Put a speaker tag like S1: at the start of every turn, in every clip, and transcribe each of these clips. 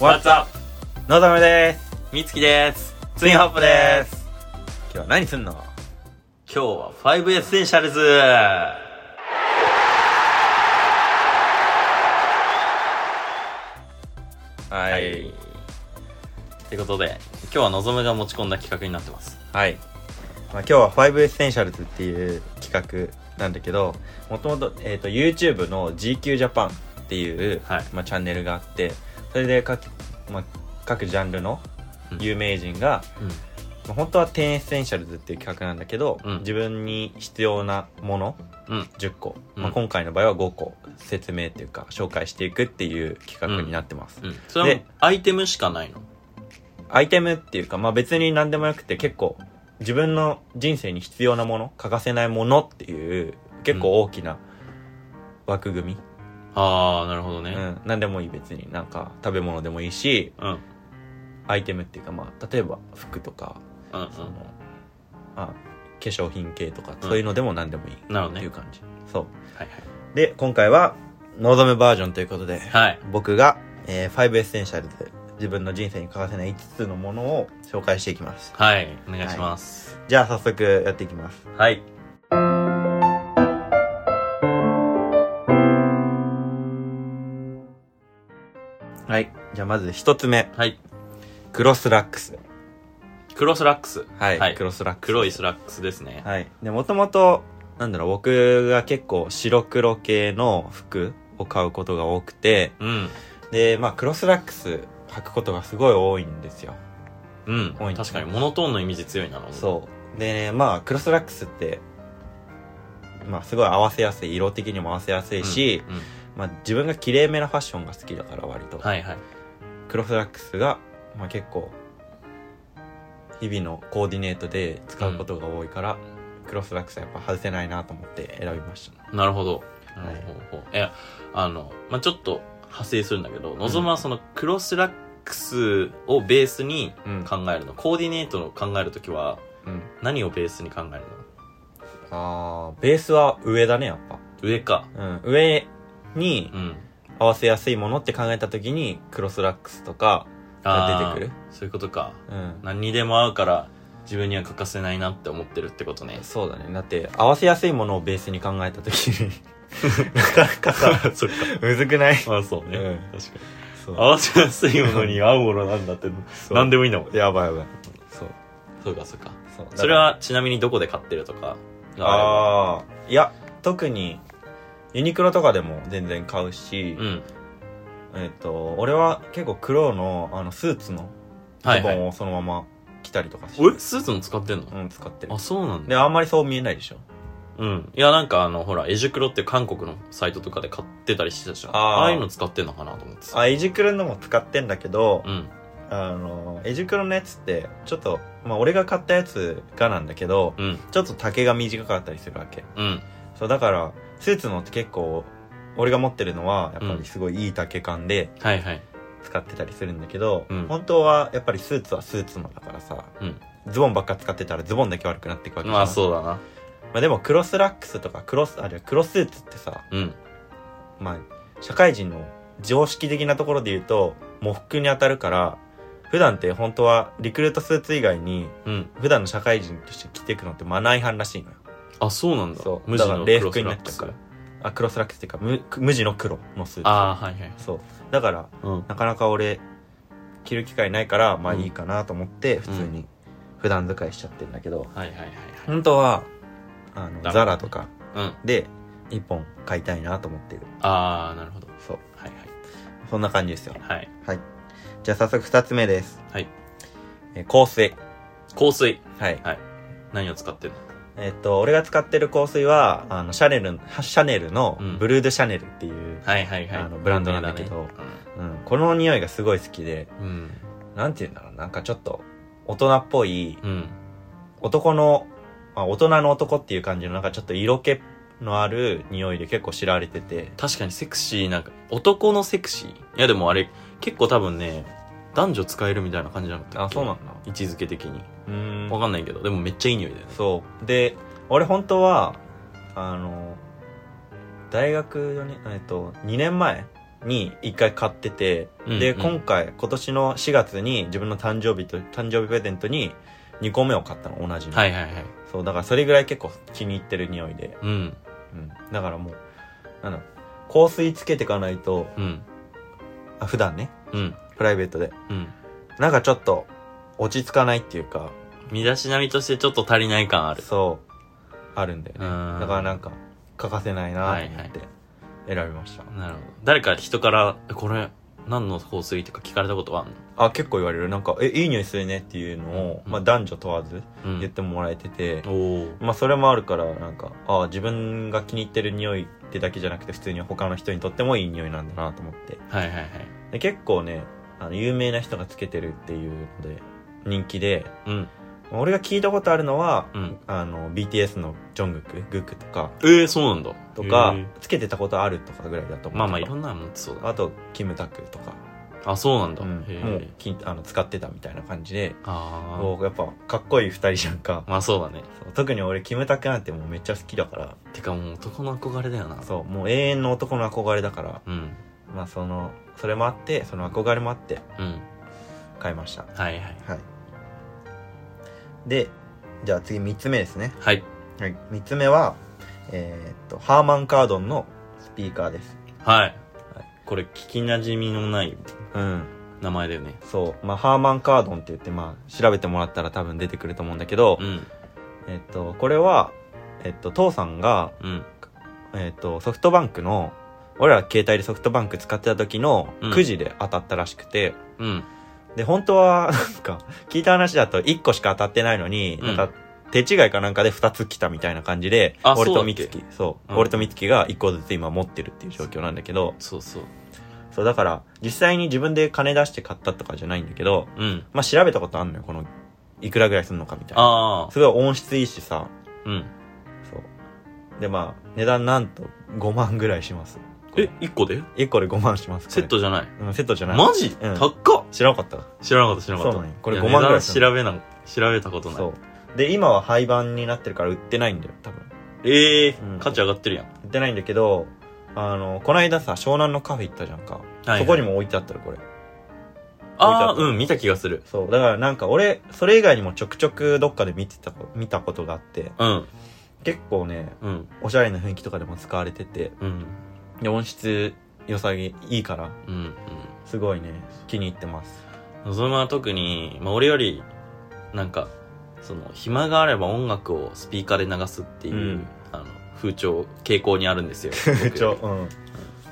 S1: What's up?
S2: のぞむです
S1: みつきです。
S2: ツインホップです今日は何すんの？
S1: 今日は5 Essentials
S2: は
S1: はい。ってことで、今日はのぞむが持ち込んだ企画になってます。
S2: はい、まあ、今日は5 Essentials っていう企画なんだけどもともと,、えー、と YouTube の GQ ジャパンっていう、
S1: はい
S2: まあ、チャンネルがあってそれで各,、まあ、各ジャンルの有名人が、
S1: うん。
S2: まあ、本当は10 Essentials っていう企画なんだけど、
S1: うん。
S2: 自分に必要なもの
S1: うん。
S2: 10個、
S1: うん。
S2: まあ、今回の場合は5個説明っていうか紹介していくっていう企画になってます、
S1: うん。それは
S2: で
S1: アイテムしかないの？
S2: アイテムっていうか、まあ、別に何でもよくて結構自分の人生に必要なもの欠かせないものっていう結構大きな枠組み、
S1: あー、なるほどね。
S2: うん何でもいい別になんか食べ物でもいいし
S1: うん。うん。
S2: アイテムっていうかまあ例えば服とか
S1: うん。
S2: その、あ化粧品系とか、
S1: うん
S2: そういうのでも何でもいい
S1: なるほどね
S2: っていう。感じそう
S1: はい
S2: で今回はのぞむバージョンということで、
S1: はい。はい。
S2: 僕が、えー、5 Essentials 自分の人生に欠かせない5つのものを紹介していきます
S1: はい。お願いします。
S2: じゃあ早速やっていきます
S1: はい。
S2: じゃあまず一つ目
S1: はい。
S2: クロスラックス
S1: クロスラックス。
S2: はい、
S1: はい
S2: 黒スラックス
S1: 黒いスラックスですね。
S2: はいでもともとなんだろう僕が結構白黒系の服を買うことが多くて
S1: うん。
S2: でまあ黒スラックス履くことがすごい多いんですよ
S1: うん
S2: 多い。
S1: 確かにモノトーンのイメージ強いなの。
S2: そうでねまあ黒スラックスってまあすごい合わせやすい色的にも合わせやすいし、
S1: うん。うん
S2: まあ自分が綺麗めなファッションが好きだから割と、
S1: はいはい。
S2: クロスラックスが、まあ、結構日々のコーディネートで使うことが多いから、クロスラックスはやっぱ外せないなと思って選びました
S1: なるほど。
S2: はい
S1: なるほど。いや、あの、まあ、ちょっと派生するんだけど、望むはそのクロスラックスをベースに
S2: うん
S1: 考えるの？コーディネートの考えるときは、
S2: うん
S1: 何をベースに考える
S2: あーベースは上だねやっぱ、
S1: の上か。
S2: うん、上に
S1: うん。
S2: 合わせやすいものって考えた時にクロスラックスとかが出てくる
S1: そういうことか。
S2: うん
S1: 何にでも合うから、自分には欠かせないなって思ってるってことね。
S2: そうだねだって合わせやすいものをベースに考えた時に なかなかさ
S1: そっか。
S2: むずくない？
S1: まあそうね。
S2: うん
S1: 確かに。
S2: そう
S1: 合わせやすいものに合うものなんだって、何でもいいんだもん。
S2: やばいやばいそう
S1: そうかそうか。
S2: そう
S1: それはちなみにどこで買ってるとかあ
S2: あいや特にユニクロとかでも全然買うし。
S1: うん。
S2: えっ、と俺は結構黒のあのスーツの。ズボンをそのまま着たりとかして、
S1: えスーツも使ってんの？
S2: うん使ってる
S1: あ、そうなんだ。
S2: であんまりそう見えないでしょ
S1: うん。いや、なんかあの、ほら、エジクロって韓国のサイトとかで買ってたりしてたじゃん。
S2: あー
S1: ああいうの使ってんのかなと思ってさ。
S2: あエジクロのも使ってんだけど、
S1: うん。
S2: あのエジクロのやつってちょっとまあ俺が買ったやつがなんだけど
S1: うん。
S2: ちょっと丈が短かったりするわけ
S1: うん。
S2: そうだからスーツのって結構俺が持ってるのはやっぱりすごいいい丈感で
S1: はいはい。
S2: 使ってたりするんだけど、
S1: うん
S2: 本当はやっぱりスーツはスーツのだからさ、
S1: うん
S2: ズボンばっか使ってたらズボンだけ悪くなっていくわけじゃん
S1: まあそうだな。
S2: まあでもクロスラックスとかクロスあるいはクロススーツってさ
S1: うん。
S2: まあ社会人の常識的なところで言うと喪服に当たるから普段って本当はリクルートスーツ以外に
S1: うん。
S2: 普段の社会人として着ていくのってマナー違反らしいのよ
S1: あ、そうなんだ。
S2: そう
S1: 無地の
S2: だから礼
S1: クロス
S2: 服になっちゃうからあクロスラックスっていうか無無地の黒のスーツ
S1: ああ、はいはい。
S2: そうだから
S1: うん。
S2: なかなか俺着る機会ないからまあいいかなと思って普通に普段使いしちゃってるんだけど、
S1: はいはいはい
S2: 本当はあの
S1: ダメ
S2: ザラとか。で一本買いたいなと思ってる
S1: ああ、なるほど。
S2: そう
S1: はい
S2: そんな感じですよ
S1: はい。はい。
S2: はいじゃあ早速二つ目です
S1: はい。
S2: えー香水
S1: 香水。
S2: はい
S1: 何を使ってんの？
S2: えっと俺が使ってる香水はあのシャネルシャネルの
S1: うん
S2: ブルードシャネルっていう、
S1: はいはいはい。
S2: あのブランドなんだけどうん、この匂いがすごい好きで
S1: うん。うん。
S2: なんて言うんだろうなんかちょっと大人っぽい
S1: うん。
S2: 男の、まあ、大人の男っていう感じのなんかちょっと色気のある匂いで結構知られてて
S1: 確かにセクシーなんか男のセクシー？いやでもあれ結構多分ね男女使えるみたいな感じじゃなかった
S2: あそうなんだ。
S1: 位置づけ的に。
S2: うーん。
S1: わかんないけどでもめっちゃいい匂いだよね。
S2: そう。で俺本当はあの大学4年えっと2年前に一回買ってて、で、
S1: うんうん。
S2: 今回、今年の4月に自分の誕生日と、誕生日プレゼントに2個目を買ったの、同じの。
S1: はいはいはい。
S2: そう、だからそれぐらい結構気に入ってる匂いで。
S1: うん。
S2: うん。だからもう、なんだろう香水つけていかないと、
S1: うん。
S2: あ普段ね、
S1: うん
S2: プライベートで。
S1: うん。
S2: なんかちょっと、落ち着かないっていうか、
S1: 身だしなみとしてちょっと足りない感ある。
S2: そう、あるんだよね。
S1: うん。
S2: だからなんか、欠かせないなと思って選びました。
S1: なるほど。誰か人からえこれ何の香水とか聞かれたことはあんの？
S2: あ、結構言われる。なんか、え、いい匂いするねっていうのを、
S1: うん。
S2: まあ男女問わず
S1: うん。
S2: 言ってもらえてて、
S1: おお
S2: まあそれもあるから、なんか、あ自分が気に入ってる匂いってだけじゃなくて、普通に他の人にとってもいい匂いなんだなと思って。
S1: はいはいはい。
S2: で結構ね、あの、有名な人がつけてるっていうので、人気で、
S1: うん。
S2: 俺が聞いたことあるのは、
S1: うん。
S2: あの、BTS のジョングク、グックとか、
S1: ええそうなんだ。
S2: とかつけてたことあるとかぐらいだと思う。
S1: まあまあいろんなの持ってそうだ。
S2: あと、キムタクとか、
S1: あそうなんだ、
S2: うん。もうきあの使ってたみたいな感じで、
S1: あ
S2: やっぱかっこいい二人じゃんか。
S1: あまあそうだね。
S2: 特に俺、キムタクなんてもうめっちゃ好きだから、
S1: てかもう男の憧れだよな。
S2: そう、もう永遠の男の憧れだから、
S1: うん
S2: まあその、それもあって、その憧れもあって
S1: うん
S2: 買いました。
S1: はいはい
S2: はい。で、じゃあ次三つ目ですね。
S1: はい
S2: はい。三つ目は、えーっと、ハーマンカードンのスピーカーです。
S1: はい、
S2: はい
S1: これ聞きなじみのない
S2: うん。
S1: 名前だよね
S2: そう。まあ、ハーマンカードンって言って、まあ、調べてもらったら多分出てくると思うんだけど、
S1: うん
S2: えっと、これは、えっと、父さんが、
S1: うん
S2: えっと、ソフトバンクの、俺ら携帯でソフトバンク使ってた時の
S1: うん。
S2: くじで当たったらしくて、
S1: うん。
S2: で、本当は、なんか、聞いた話だと1個しか当たってないのに、
S1: うん。
S2: なんか、手違いかなんかで2つ来たみたいな感じで、
S1: あ
S2: 俺と美月、そう、
S1: う。ん。
S2: 俺と美月が1個ずつ今持ってるっていう状況なんだけど、
S1: そうそう
S2: そう、だから、実際に自分で金出して買ったとかじゃないんだけど、
S1: うん。
S2: まあ、調べたことあんのよ、この、いくらぐらいするのかみたいな。すごい音質いいしさ、
S1: うん。
S2: そう。で、まあ、値段なんと5万ぐらいします。
S1: え一1個で
S2: ？1個で5万します。これ。
S1: セットじゃない？
S2: うん、セットじゃない。
S1: マジ、
S2: うん。
S1: 高っ。
S2: 知らなかった。
S1: 知らなかった知らなかった。
S2: そうなんよこれ
S1: いや
S2: 5万ぐらい
S1: 値
S2: する
S1: 段調べな調べたことない。
S2: そう。で、今は廃盤になってるから売ってないんだよ、多分。
S1: ええ
S2: うん。
S1: 価値上がってるやん。
S2: 売ってないんだけど、あの、この間さ、湘南のカフェ行ったじゃんか。
S1: はい
S2: そこにも置いてあったら、これ。
S1: ああうん見た気がする。
S2: そう。だからなんか俺、それ以外にもちょくちょくどっかで見てたこ、見たことがあって、
S1: うん。
S2: 結構ね、
S1: うん。
S2: おしゃれな雰囲気とかでも使われてて、
S1: うん
S2: で、音質良さげ、いいから、
S1: うんうん
S2: すごいね、気に入ってます。
S1: のぞむは特に、まあ、俺よりなんかその暇があれば音楽をスピーカーで流すっていう、
S2: うん
S1: あの風潮傾向にあるんですよ 僕
S2: ちょ、うん。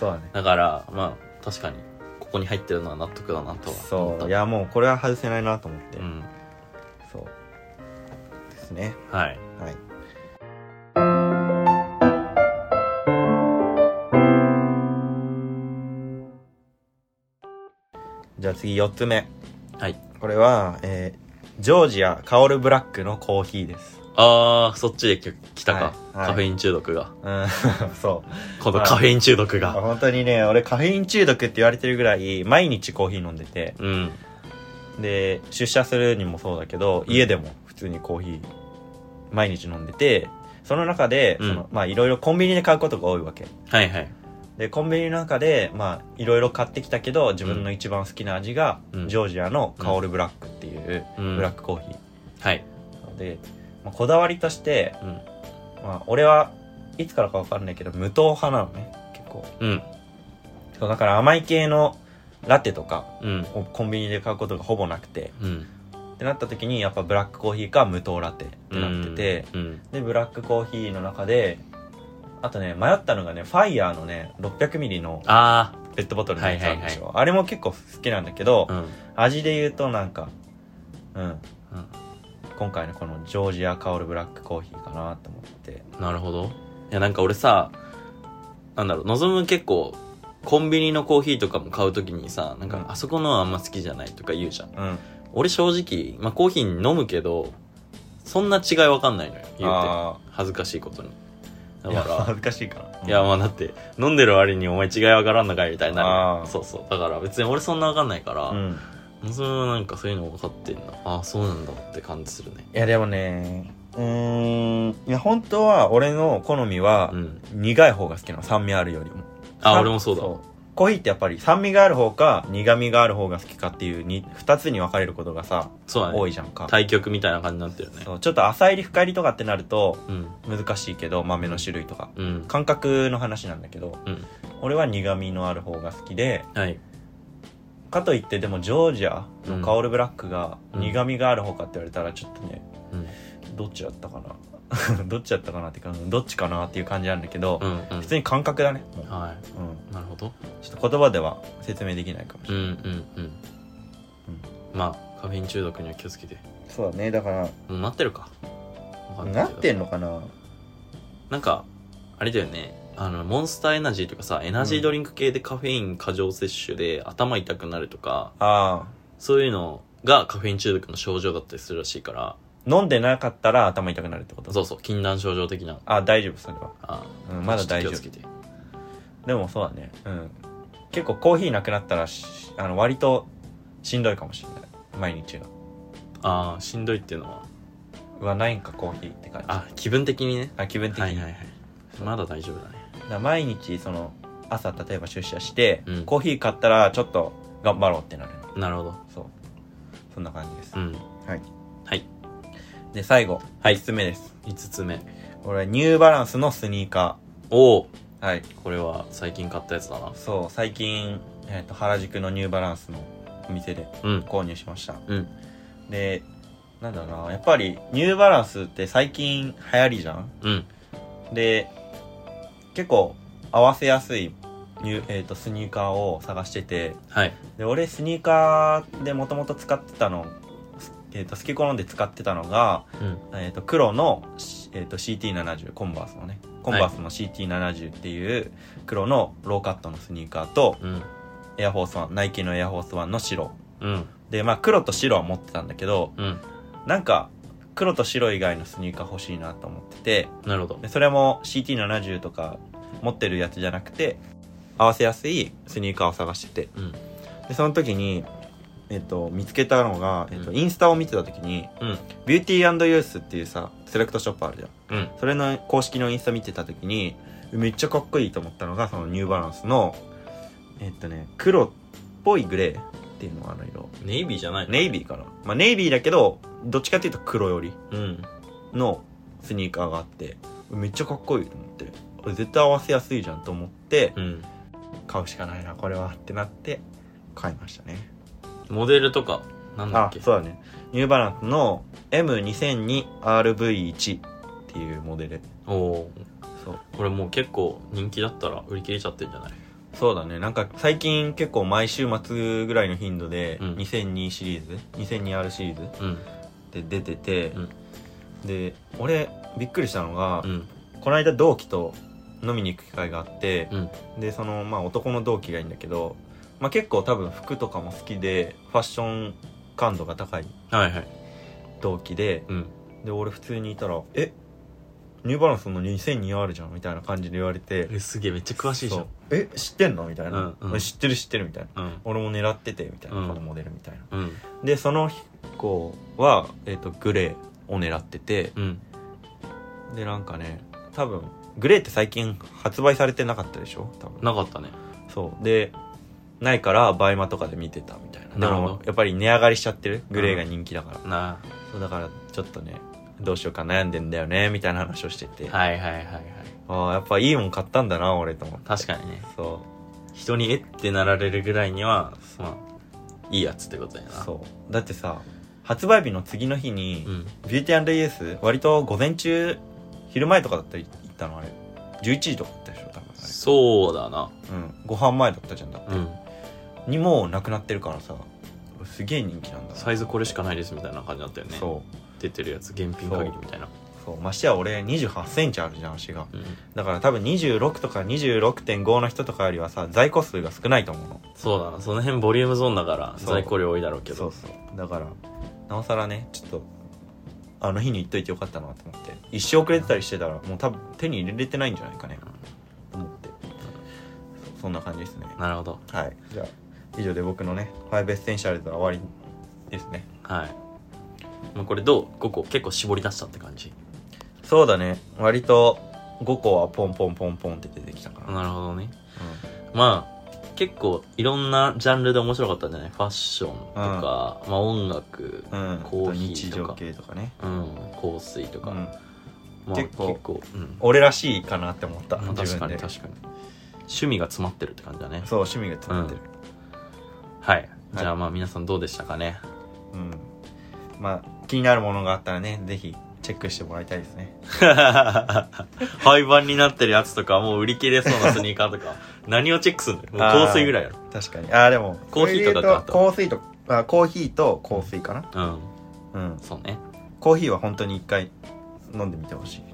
S2: そうだね。
S1: だからまあ確かにここに入ってるのは納得だなとは思った
S2: そう。いや、もうこれは外せないなと思って。
S1: うん
S2: そう。ですね。
S1: はい
S2: はい。じゃあ次4つ目。
S1: はい。
S2: これは、えー、ジョージアカオルブラックのコーヒーです。
S1: ああそっちでき来たか、
S2: はいはい。
S1: カフェイン中毒が。
S2: うん、そう。
S1: 今度カフェイン中毒が。
S2: 本当にね、俺カフェイン中毒って言われてるぐらい、毎日コーヒー飲んでて、
S1: うん。
S2: で、出社するにもそうだけど、家でも普通にコーヒー、毎日飲んでて、その中で、
S1: うん。
S2: その、まあいろいろコンビニで買うことが多いわけ。
S1: はいはい
S2: で、コンビニの中で、まあいろいろ買ってきたけど、自分の一番好きな味が、
S1: うん。
S2: ジョージアのカオルブラックっていう、
S1: うん。
S2: ブラックコーヒ
S1: はい。
S2: ー。で、まあ、こだわりとして、
S1: うん。
S2: まあ俺はいつからかわかんないけど、無糖派なのね、結構。
S1: うん。
S2: そうだから甘い系のラテとか
S1: うん。
S2: をコンビニで買うことがほぼなくて、
S1: うん。
S2: ってなった時にやっぱブラックコーヒーか無糖ラテってなってて、
S1: うん。
S2: でブラックコーヒーの中であとね迷ったのがねファイヤーのね 600ml の
S1: あ
S2: ペットボトルのやつあるでしょ、
S1: はい
S2: あれも結構好きなんだけど、
S1: あうん。
S2: 味で言うとなんかうん。
S1: うん。
S2: 今回のこのジョージアカオルブラックコーヒーかなと思って。
S1: なるほど。いやなんか俺さなんだろう望む結構コンビニのコーヒーとかも買うときにさなんか、
S2: うん。
S1: あそこのはあんま好きじゃないとか言うじゃん。
S2: うん。
S1: 俺正直、まあ、コーヒー飲むけどそんな違いわかんないのよ言うて。
S2: あ
S1: 恥ずかしいことにだ
S2: あいや
S1: から
S2: 恥ずかしいか。ない
S1: やまあだって飲んでる割にお前違いわからんのかいみたいになそうそう。だから別に俺そんなわかんないから、
S2: うん。
S1: それはなんかそういうの分かってんだ。ああそうなんだって感じするね。
S2: いやでもねうーん。いや本当は俺の好みは
S1: うん。
S2: 苦い方が好きなの。酸味あるよりも。
S1: あ
S2: さ
S1: 俺もそうだ。
S2: でコーヒーってやっぱり酸味がある方か苦味がある方が好きかっていうに2つに分かれることがさ
S1: そうだね。
S2: 多いじゃんか。
S1: 対局みたいな感じになってるよね。
S2: そうちょっと浅入り深入りとかってなると
S1: うん。
S2: 難しいけど豆の種類とか。
S1: うん。
S2: 感覚の話なんだけど
S1: うん
S2: 俺は苦味のある方が好きで
S1: はい。
S2: かといってでもジョージアのカオルブラックが
S1: うん。
S2: 苦味がある方かって言われたらちょっとね
S1: うん。
S2: どっちだったかな どっちだったかなっていうかどっちかなっていう感じなんだけど、
S1: うんうん。
S2: 普通に感覚だね。もう、
S1: は
S2: うん、
S1: いなるほど。
S2: ちょっと言葉では説明できないかもしれない、
S1: うんうんうん。まあカフェイン中毒には気をつけて。
S2: そうだねだから。
S1: もうなってるか。わかんな
S2: ってんのかな？
S1: なんかあれだよね。あのモンスターエナジーとかさエナジードリンク系でカフェイン過剰摂取で頭痛くなるとか
S2: あ
S1: そういうのがカフェイン中毒の症状だったりするらしいから。
S2: あ飲んでなかったら頭痛くなるってこと？
S1: そうそう禁断症状的な。
S2: あ大丈夫それは、
S1: あ
S2: うん、まだ大丈夫
S1: ちょっと気をつけて。
S2: でもそうだね。うん。結構コーヒーなくなったらしあの割としんどいかもしれない。毎日が
S1: ああしんどいっていうのは？
S2: うわないんかコーヒーって感じ。
S1: あ気分的にね。
S2: あ気分的に、
S1: はいはいはい。まだ大丈夫だね。
S2: だ毎日その朝例えば出社して、
S1: うん。
S2: コーヒー買ったらちょっと頑張ろうってなる。
S1: なるほど。
S2: そう。そんな感じです、
S1: うん。
S2: はい。
S1: はい
S2: で最後
S1: はい。
S2: 5つ目です。
S1: 5つ目。
S2: これニューバランスのスニーカ
S1: おお。
S2: ーはい。
S1: これは最近買ったやつだな。
S2: そう最近、えー、と原宿のニューバランスのお店で
S1: うん。
S2: 購入しました。
S1: うん。
S2: でなんだろうな。やっぱりニューバランスって最近流行りじゃん？
S1: うん。
S2: で結構合わせやすいニュー、えー、とスニーカーを探してて。
S1: はい。
S2: で俺スニーカーでもともと使ってたの、えー、と好き好んで使ってたのが、
S1: うん。
S2: えー、と黒の、えー、と CT70 コンバースのね。コンバースの CT70 っていう黒のローカットのスニーカーと、
S1: うん。
S2: エアフォースワンナイキのエアフォースワンの白。
S1: うん。
S2: でまあ黒と白は持ってたんだけど
S1: うん。
S2: なんか黒と白以外のスニーカー欲しいなと思ってて
S1: なるほど。
S2: でそれも CT70 とか持ってるやつじゃなくて合わせやすいスニーカーを探してて。
S1: うん。
S2: でその時に、えっと見つけたのが、えっと
S1: うん。
S2: インスタを見てた時に
S1: うん。
S2: ビューティーユースっていうさセレクトショップあるじゃん。
S1: うん。
S2: それの公式のインスタ見てた時にめっちゃかっこいいと思ったのがそのニューバランスのえっとね黒っぽいグレーっていうのあの色
S1: ネイビーじゃないの
S2: ネイビーかな。まあネイビーだけどどっちかっていうと黒寄り
S1: うん。
S2: のスニーカーがあってめっちゃかっこいいと思ってこれ絶対合わせやすいじゃんと思って
S1: うん。
S2: 買うしかないなこれはってなって買いましたね
S1: モデルとかなんだっ
S2: あ
S1: け
S2: そうだね。ニューバランスの M2002RV1 っていうモデル。
S1: おお
S2: そう。
S1: これもう結構人気だったら売り切れちゃってんじゃない？
S2: そうだね。なんか最近結構毎週末ぐらいの頻度で
S1: うん。
S2: 2002シリーズ？2002R シリーズ？
S1: うん。
S2: で出てて、
S1: うん。
S2: で俺びっくりしたのが、
S1: うん。
S2: この間同期と飲みに行く機会があって、
S1: うん。
S2: でそのまあ男の同期がいいんだけど、まあ、結構多分服とかも好きでファッション感度が高い
S1: はいはい。
S2: 同期で
S1: うん。
S2: で俺普通にいたら「え？ニューバランスの2002あるじゃん」みたいな感じで言われて
S1: えすげえめっちゃ詳しいじゃん。
S2: そう。え？知ってんの?」みたいな、
S1: うんうん。
S2: 知ってる知ってる」みたいな。
S1: うん。
S2: 俺も狙っててみたいな、
S1: うん。
S2: このモデルみたいな。
S1: うん。
S2: でその子は、えっとグレーを狙ってて
S1: うん。
S2: でなんかね多分グレーって最近発売されてなかったでしょ？多分。
S1: なかったね。
S2: そう。でないから BUYMA とかで見てたみたいな。でもやっぱり値上がりしちゃってる？グレーが人気だから、
S1: な
S2: そうだからちょっとねどうしようか悩んでんだよねみたいな話をしてて、
S1: はいはいはいはい。
S2: ああやっぱいいもん買ったんだな俺と思って。
S1: 確かにね。
S2: そ
S1: 人にえってなられるぐらいにはまあいいやつってことやな。
S2: うそう。だってさ発売日の次の日に、
S1: うん。
S2: ビューティーイエス割と午前中昼前とかだったら行ったのあれ。11時とかだったでしょ多分あ
S1: そうだな。
S2: れうん。ご飯前だったじゃんだって、
S1: うん
S2: にもうなくなってるからさ。すげえ人気なんだな。
S1: サイズこれしかないですみたいな感じだったよね。
S2: そう。
S1: 出てるやつ現品限りみたいな。
S2: そう。ましてや俺2 8センチあるじゃん足が。
S1: うん。
S2: だから多分26とか26.5の人とかよりはさ在庫数が少ないと思うの。
S1: そうだな。その辺ボリュームゾーンだから
S2: そう。
S1: 在庫量多いだろうけど。
S2: そうそう。だからなおさらねちょっとあの日に言っといてよかったなと思って。一週遅れてたりしてたらもう多分手に入れれてないんじゃないかね。と思って。そうそんな感じですね。
S1: なるほど。
S2: はい。じゃあ以上で僕のね5 Essentials は終わりですね。
S1: はい。もうこれどう？5個？結構絞り出したって感じ？
S2: そうだね。割と5個はポンポンポンポンって出てきたから、
S1: なるほどね。まあ結構いろんなジャンルで面白かったんじゃないファッションとか、まあ音楽、
S2: うん。
S1: コーヒー
S2: 日常
S1: とか
S2: 系とかね、
S1: うん、香水とか、
S2: うん、
S1: まあ、
S2: 結構
S1: うん、
S2: 俺らしいかなって思った。
S1: まあ確かに確かに。趣味が詰まってるって感じだね。
S2: そう趣味が詰まってる
S1: はい。じゃあまあ皆さんどうでしたかね？
S2: うん、まあ気になるものがあったらねぜひチェックしてもらいたいですね。
S1: 廃盤になってるやつとかもう売り切れそうなスニーカーとか。何をチェックするんだよ？もう香水ぐらいやろ。
S2: 確かに。ああでも
S1: コーヒーとかってあった？
S2: 香水とあコーヒーと香水かな？
S1: うん。
S2: うん。
S1: そうね。
S2: コーヒーは本当に一回飲んでみてほしいね。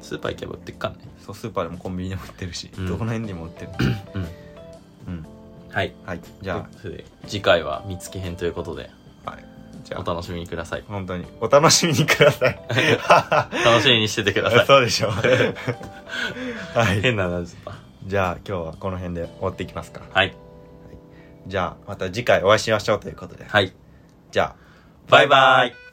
S1: スーパー行けば売ってっからね。
S2: そうスーパーでもコンビニでも売ってるし、
S1: うん。
S2: どこの辺にも売ってる
S1: うん。
S2: うん
S1: はい。
S2: はい。
S1: じゃあ。次回は見つけ編ということで
S2: あはい。じゃあ。
S1: お楽しみにください。
S2: 本当に。お楽しみにください。
S1: 楽しみにしててください。
S2: そうでしょう。はい。
S1: 変な感じだ。っ
S2: じゃあ今日はこの辺で終わっていきますか。
S1: たはい。
S2: じゃあまた次回お会いしましょうということで。
S1: はい。
S2: じゃあ。
S1: バイバイ